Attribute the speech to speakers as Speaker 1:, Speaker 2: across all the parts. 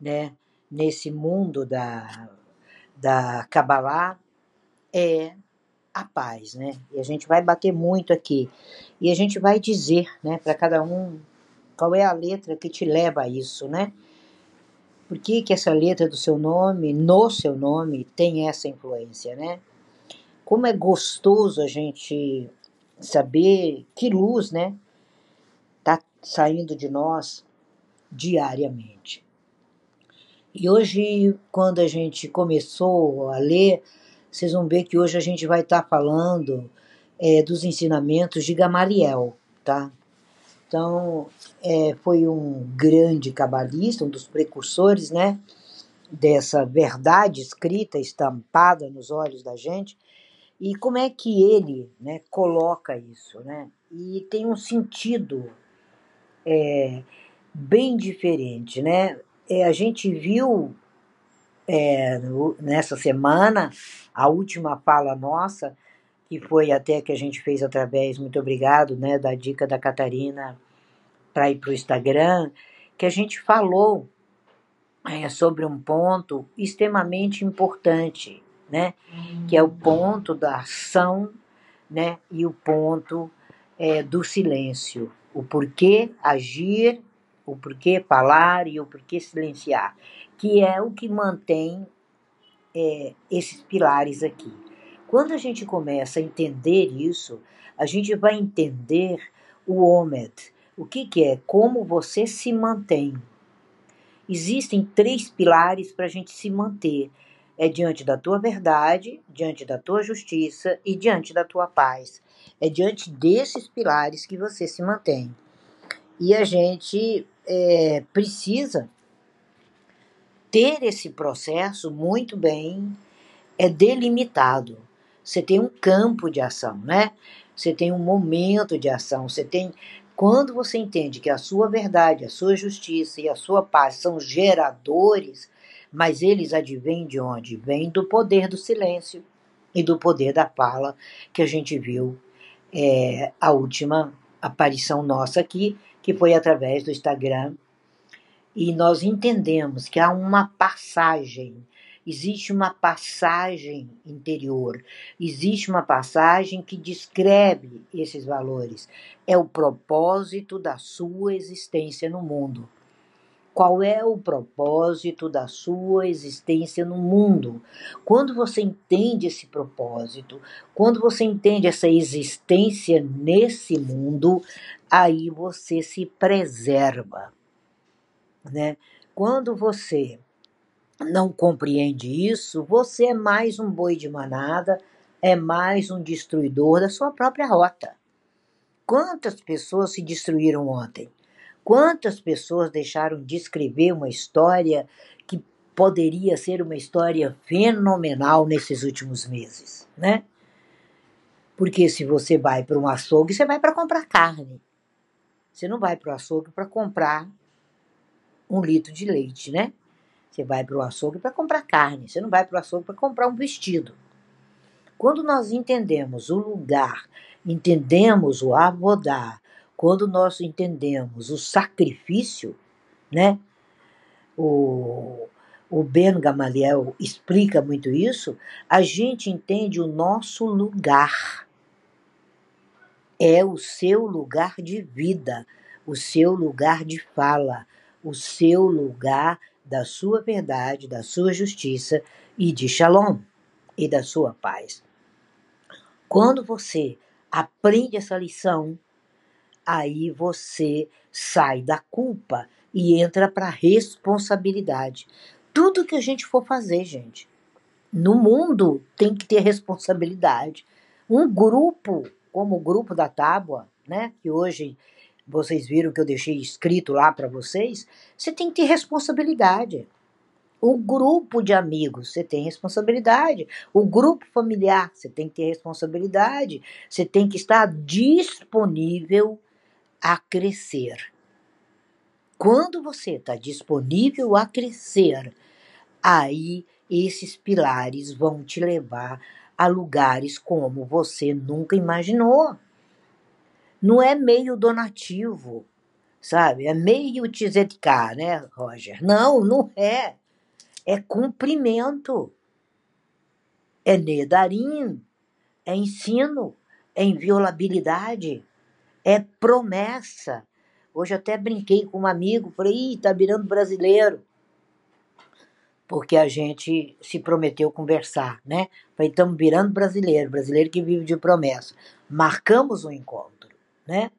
Speaker 1: né, nesse mundo da, da Kabbalah é a paz, né? E a gente vai bater muito aqui. E a gente vai dizer, né, para cada um qual é a letra que te leva a isso, né? Por que, que essa letra do seu nome, no seu nome, tem essa influência, né? Como é gostoso a gente saber que luz, né, tá saindo de nós diariamente. E hoje, quando a gente começou a ler, vocês vão ver que hoje a gente vai estar tá falando é, dos ensinamentos de Gamaliel, tá? Então, é, foi um grande cabalista, um dos precursores, né? Dessa verdade escrita, estampada nos olhos da gente. E como é que ele né, coloca isso, né? E tem um sentido é, bem diferente, né? É, a gente viu é, nessa semana a última fala nossa, que foi até que a gente fez através, muito obrigado, né, da dica da Catarina para ir para o Instagram, que a gente falou é, sobre um ponto extremamente importante, né, que é o ponto da ação, né, e o ponto é, do silêncio, o porquê agir o porquê falar e o porquê silenciar, que é o que mantém é, esses pilares aqui. Quando a gente começa a entender isso, a gente vai entender o Omed. O que, que é? Como você se mantém. Existem três pilares para a gente se manter. É diante da tua verdade, diante da tua justiça e diante da tua paz. É diante desses pilares que você se mantém. E a gente é, precisa ter esse processo muito bem é delimitado. Você tem um campo de ação, né? Você tem um momento de ação, você tem quando você entende que a sua verdade, a sua justiça e a sua paz são geradores, mas eles advêm de onde? Vêm do poder do silêncio e do poder da fala que a gente viu é, a última aparição nossa aqui, que foi através do Instagram. E nós entendemos que há uma passagem, existe uma passagem interior, existe uma passagem que descreve esses valores. É o propósito da sua existência no mundo. Qual é o propósito da sua existência no mundo? Quando você entende esse propósito, quando você entende essa existência nesse mundo, aí você se preserva, né? Quando você não compreende isso, você é mais um boi de manada, é mais um destruidor da sua própria rota. Quantas pessoas se destruíram ontem? Quantas pessoas deixaram de escrever uma história que poderia ser uma história fenomenal nesses últimos meses, né? Porque se você vai para um açougue, você vai para comprar carne. Você não vai para o açougue para comprar um litro de leite, né? Você vai para o açougue para comprar carne, você não vai para o açougue para comprar um vestido. Quando nós entendemos o lugar, entendemos o avodar, quando nós entendemos o sacrifício, né? O, o Ben Gamaliel explica muito isso, a gente entende o nosso lugar é o seu lugar de vida, o seu lugar de fala, o seu lugar da sua verdade, da sua justiça e de shalom e da sua paz. Quando você aprende essa lição, aí você sai da culpa e entra para a responsabilidade. Tudo que a gente for fazer, gente, no mundo tem que ter responsabilidade. Um grupo como o grupo da Tábua, né, que hoje vocês viram que eu deixei escrito lá para vocês, você tem que ter responsabilidade. O grupo de amigos, você tem responsabilidade. O grupo familiar, você tem que ter responsabilidade. Você tem que estar disponível a crescer. Quando você está disponível a crescer, aí esses pilares vão te levar a lugares como você nunca imaginou. Não é meio donativo, sabe? É meio tzedká, né, Roger? Não, não é. É cumprimento. É nedarim. É ensino. É inviolabilidade. É promessa. Hoje até brinquei com um amigo, falei, ih, tá virando brasileiro. Porque a gente se prometeu conversar, né? Estamos virando brasileiro, brasileiro que vive de promessa. Marcamos um encontro, né?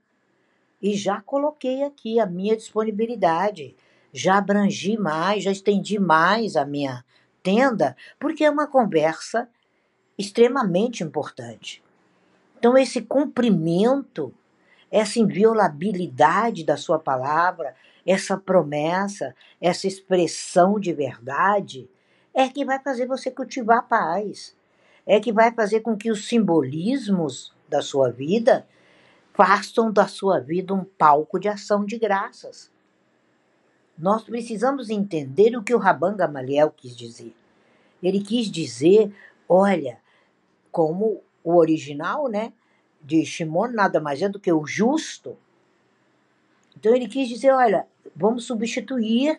Speaker 1: E já coloquei aqui a minha disponibilidade, já abrangi mais, já estendi mais a minha tenda, porque é uma conversa extremamente importante. Então, esse cumprimento, essa inviolabilidade da sua palavra, essa promessa, essa expressão de verdade, é que vai fazer você cultivar a paz. É que vai fazer com que os simbolismos da sua vida façam da sua vida um palco de ação de graças. Nós precisamos entender o que o Rabban Gamaliel quis dizer. Ele quis dizer, olha, como o original, né, de Shimon nada mais é do que o justo. Então ele quis dizer, olha, vamos substituir,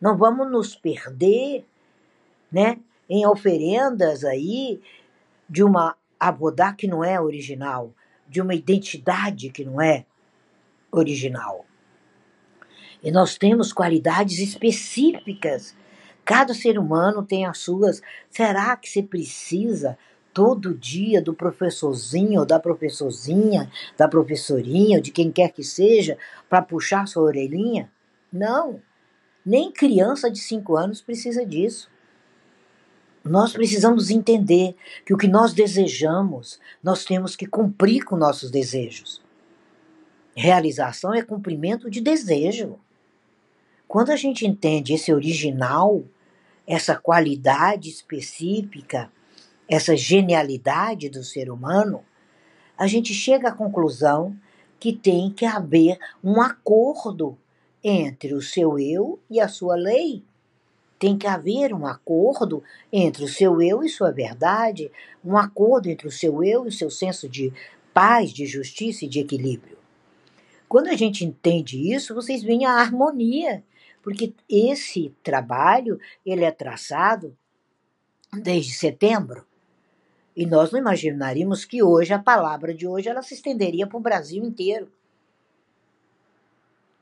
Speaker 1: não vamos nos perder, né, em oferendas aí de uma abodá que não é original, de uma identidade que não é original. E nós temos qualidades específicas. Cada ser humano tem as suas. Será que você precisa todo dia do professorzinho, ou da professorzinha, da professorinha, ou de quem quer que seja, para puxar sua orelhinha? Não. Nem criança de 5 anos precisa disso. Nós precisamos entender que o que nós desejamos, nós temos que cumprir com nossos desejos. Realização é cumprimento de desejo. Quando a gente entende esse original, essa qualidade específica, essa genialidade do ser humano, a gente chega à conclusão que tem que haver um acordo entre o seu eu e a sua lei. Tem que haver um acordo entre o seu eu e sua verdade, um acordo entre o seu eu e o seu senso de paz, de justiça e de equilíbrio. Quando a gente entende isso, vocês veem a harmonia, porque esse trabalho ele é traçado desde setembro. E nós não imaginaríamos que hoje a palavra de hoje ela se estenderia para o Brasil inteiro.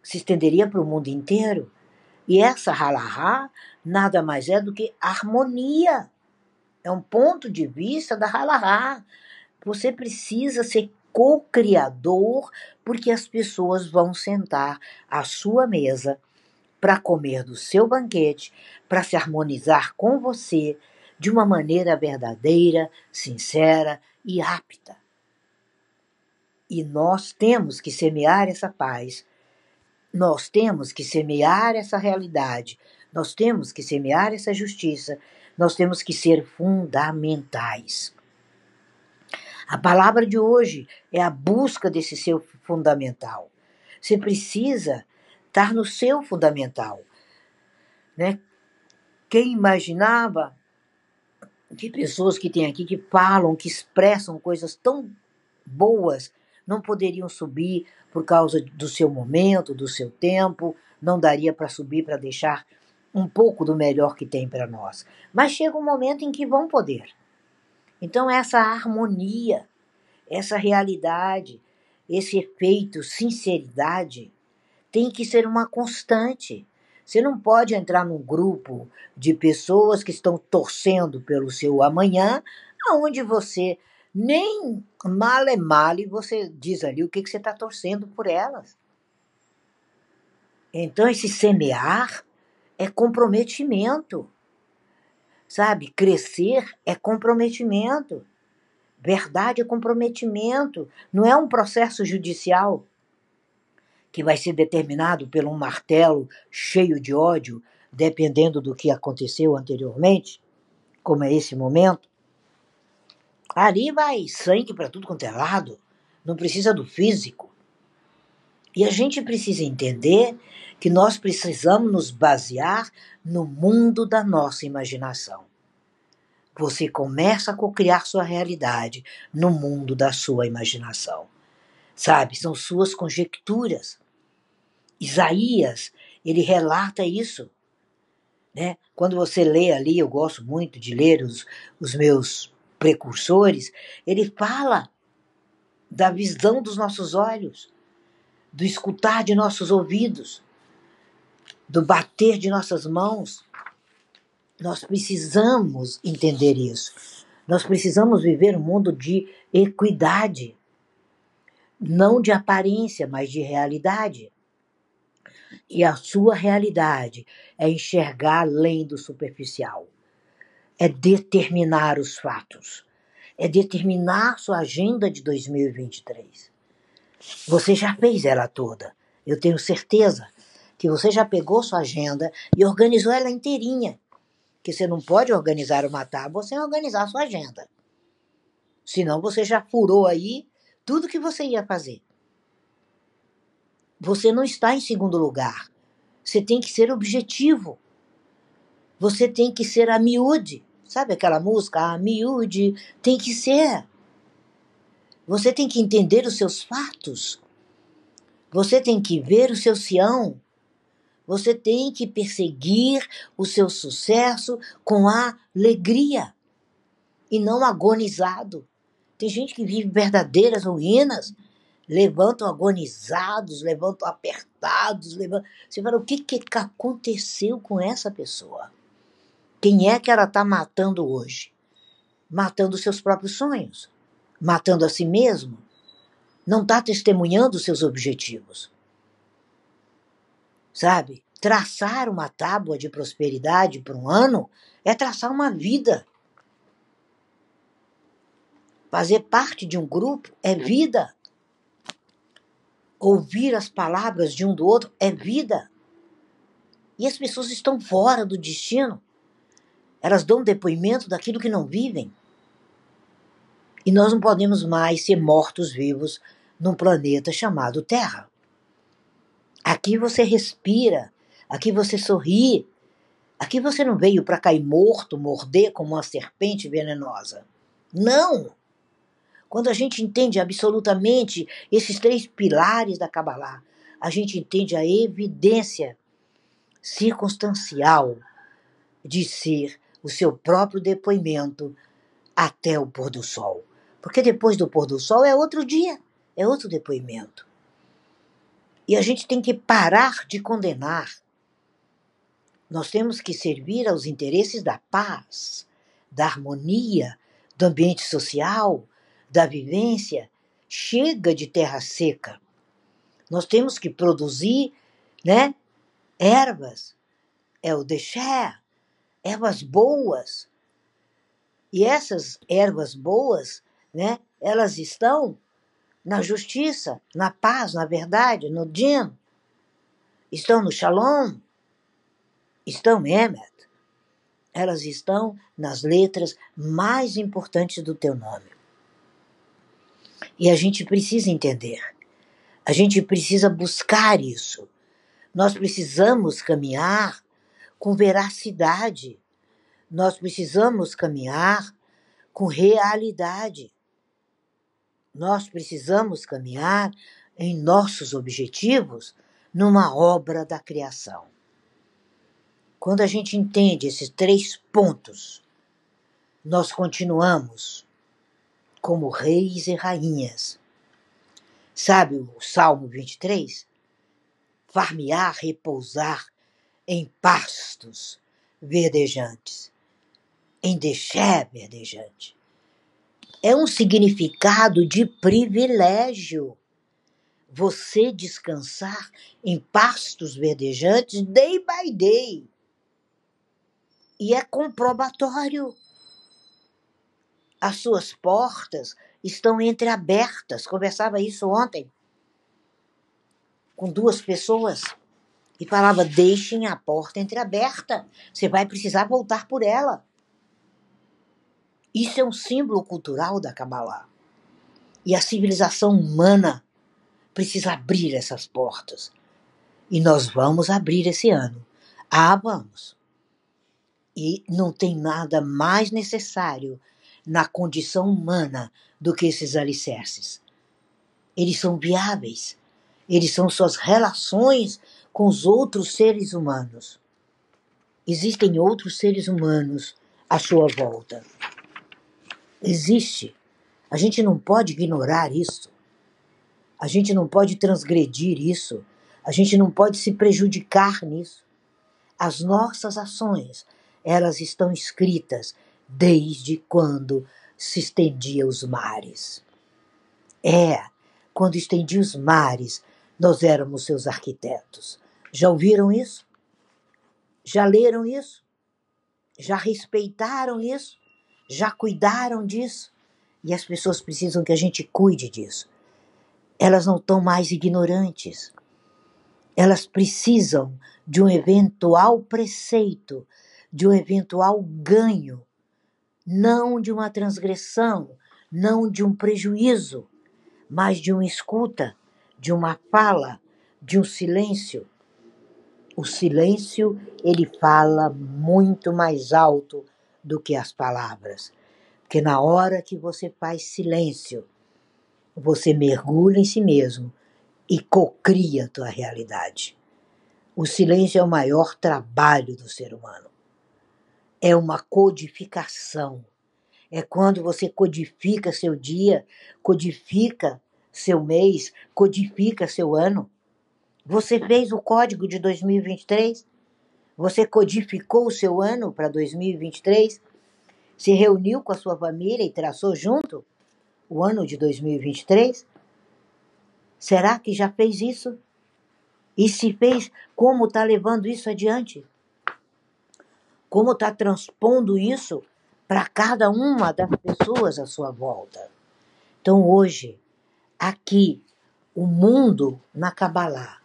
Speaker 1: Se estenderia para o mundo inteiro. E essa halahá nada mais é do que harmonia. É um ponto de vista da halahá. Você precisa ser co-criador, porque as pessoas vão sentar à sua mesa para comer do seu banquete, para se harmonizar com você de uma maneira verdadeira, sincera e apta. E nós temos que semear essa paz nós temos que semear essa realidade, nós temos que semear essa justiça, nós temos que ser fundamentais. A palavra de hoje é a busca desse seu fundamental. Você precisa estar no seu fundamental. Né? Quem imaginava que pessoas que tem aqui que falam, que expressam coisas tão boas, não poderiam subir por causa do seu momento, do seu tempo, não daria para subir para deixar um pouco do melhor que tem para nós. Mas chega um momento em que vão poder. Então, essa harmonia, essa realidade, esse efeito, sinceridade, tem que ser uma constante. Você não pode entrar num grupo de pessoas que estão torcendo pelo seu amanhã, aonde você nem male male você diz ali o que, que você está torcendo por elas. Então, esse semear é comprometimento. Sabe? Crescer é comprometimento. Verdade é comprometimento. Não é um processo judicial que vai ser determinado por um martelo cheio de ódio, dependendo do que aconteceu anteriormente, como é esse momento. Ali vai sangue para tudo quanto é lado, não precisa do físico. E a gente precisa entender que nós precisamos nos basear no mundo da nossa imaginação. Você começa a cocriar sua realidade no mundo da sua imaginação. Sabe, são suas conjecturas. Isaías, ele relata isso. Né? Quando você lê ali, eu gosto muito de ler os, os meus precursores, ele fala da visão dos nossos olhos, do escutar de nossos ouvidos, do bater de nossas mãos. Nós precisamos entender isso. Nós precisamos viver um mundo de equidade, não de aparência, mas de realidade. E a sua realidade é enxergar além do superficial, é determinar os fatos, é determinar sua agenda de 2023. Você já fez ela toda, eu tenho certeza que você já pegou sua agenda e organizou ela inteirinha. Que você não pode organizar uma tábua sem organizar sua agenda. Senão você já furou aí tudo que você ia fazer. Você não está em segundo lugar. Você tem que ser objetivo. Você tem que ser a miúde. Sabe aquela música? A miúde tem que ser. Você tem que entender os seus fatos. Você tem que ver o seu Sião. Você tem que perseguir o seu sucesso com alegria e não agonizado. Tem gente que vive verdadeiras ruínas levantam agonizados, levantam apertados, levantam... Você fala, o que, que aconteceu com essa pessoa? Quem é que ela está matando hoje? Matando seus próprios sonhos, matando a si mesmo, não está testemunhando seus objetivos. Sabe? Traçar uma tábua de prosperidade para um ano é traçar uma vida. Fazer parte de um grupo é vida. Ouvir as palavras de um do outro é vida. E as pessoas estão fora do destino. Elas dão depoimento daquilo que não vivem. E nós não podemos mais ser mortos-vivos num planeta chamado Terra. Aqui você respira, aqui você sorri, aqui você não veio para cair morto, morder como uma serpente venenosa. Não! Quando a gente entende absolutamente esses três pilares da Kabbalah, a gente entende a evidência circunstancial de ser o seu próprio depoimento até o pôr do sol. Porque depois do pôr do sol é outro dia, é outro depoimento. E a gente tem que parar de condenar. Nós temos que servir aos interesses da paz, da harmonia, do ambiente social, da vivência, chega de terra seca. Nós temos que produzir, né, ervas, é o deixé, ervas boas. E essas ervas boas, né, elas estão na justiça, na paz, na verdade, no din. Estão no shalom. Estão emet. Elas estão nas letras mais importantes do teu nome. E a gente precisa entender. A gente precisa buscar isso. Nós precisamos caminhar com veracidade. Nós precisamos caminhar com realidade. Nós precisamos caminhar em nossos objetivos numa obra da criação. Quando a gente entende esses três pontos, nós continuamos como reis e rainhas. Sabe o Salmo 23? Farmear, repousar em pastos verdejantes, em deixé verdejante. É um significado de privilégio. Você descansar em pastos verdejantes day by day. E é comprobatório as suas portas estão entreabertas. Conversava isso ontem com duas pessoas e falava: deixem a porta entreaberta. Você vai precisar voltar por ela. Isso é um símbolo cultural da Kabbalah. E a civilização humana precisa abrir essas portas. E nós vamos abrir esse ano. Ah, vamos. E não tem nada mais necessário na condição humana do que esses alicerces. Eles são viáveis, eles são suas relações com os outros seres humanos. Existem outros seres humanos à sua volta. Existe. A gente não pode ignorar isso. A gente não pode transgredir isso. A gente não pode se prejudicar nisso. As nossas ações, elas estão escritas desde quando se estendia os mares. É, quando estendia os mares, nós éramos seus arquitetos. Já ouviram isso? Já leram isso? Já respeitaram isso? Já cuidaram disso? E as pessoas precisam que a gente cuide disso. Elas não estão mais ignorantes. Elas precisam de um eventual preceito, de um eventual ganho, não de uma transgressão, não de um prejuízo, mas de uma escuta, de uma fala, de um silêncio. O silêncio, ele fala muito mais alto do que as palavras. Porque na hora que você faz silêncio, você mergulha em si mesmo e cocria a tua realidade. O silêncio é o maior trabalho do ser humano. É uma codificação. É quando você codifica seu dia, codifica seu mês, codifica seu ano. Você fez o código de 2023? Você codificou o seu ano para 2023? Se reuniu com a sua família e traçou junto o ano de 2023? Será que já fez isso? E se fez, como está levando isso adiante? Como está transpondo isso para cada uma das pessoas à sua volta? Então, hoje, aqui, o mundo na Kabbalah,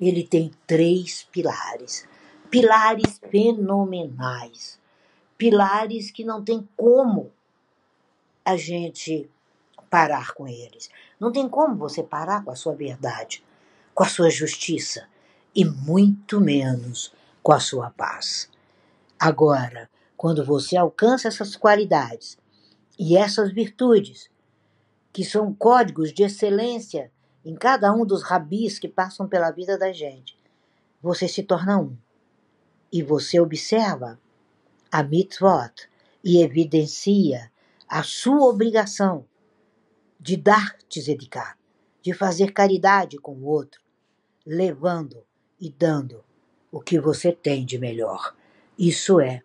Speaker 1: ele tem três pilares. Pilares fenomenais. Pilares que não tem como a gente parar com eles. Não tem como você parar com a sua verdade, com a sua justiça e muito menos com a sua paz. Agora, quando você alcança essas qualidades e essas virtudes, que são códigos de excelência em cada um dos rabis que passam pela vida da gente, você se torna um. E você observa a mitzvot e evidencia a sua obrigação de dar tzedikah, de fazer caridade com o outro, levando e dando o que você tem de melhor. Isso é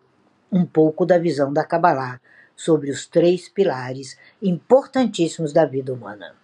Speaker 1: um pouco da visão da Kabbalah sobre os três pilares importantíssimos da vida humana.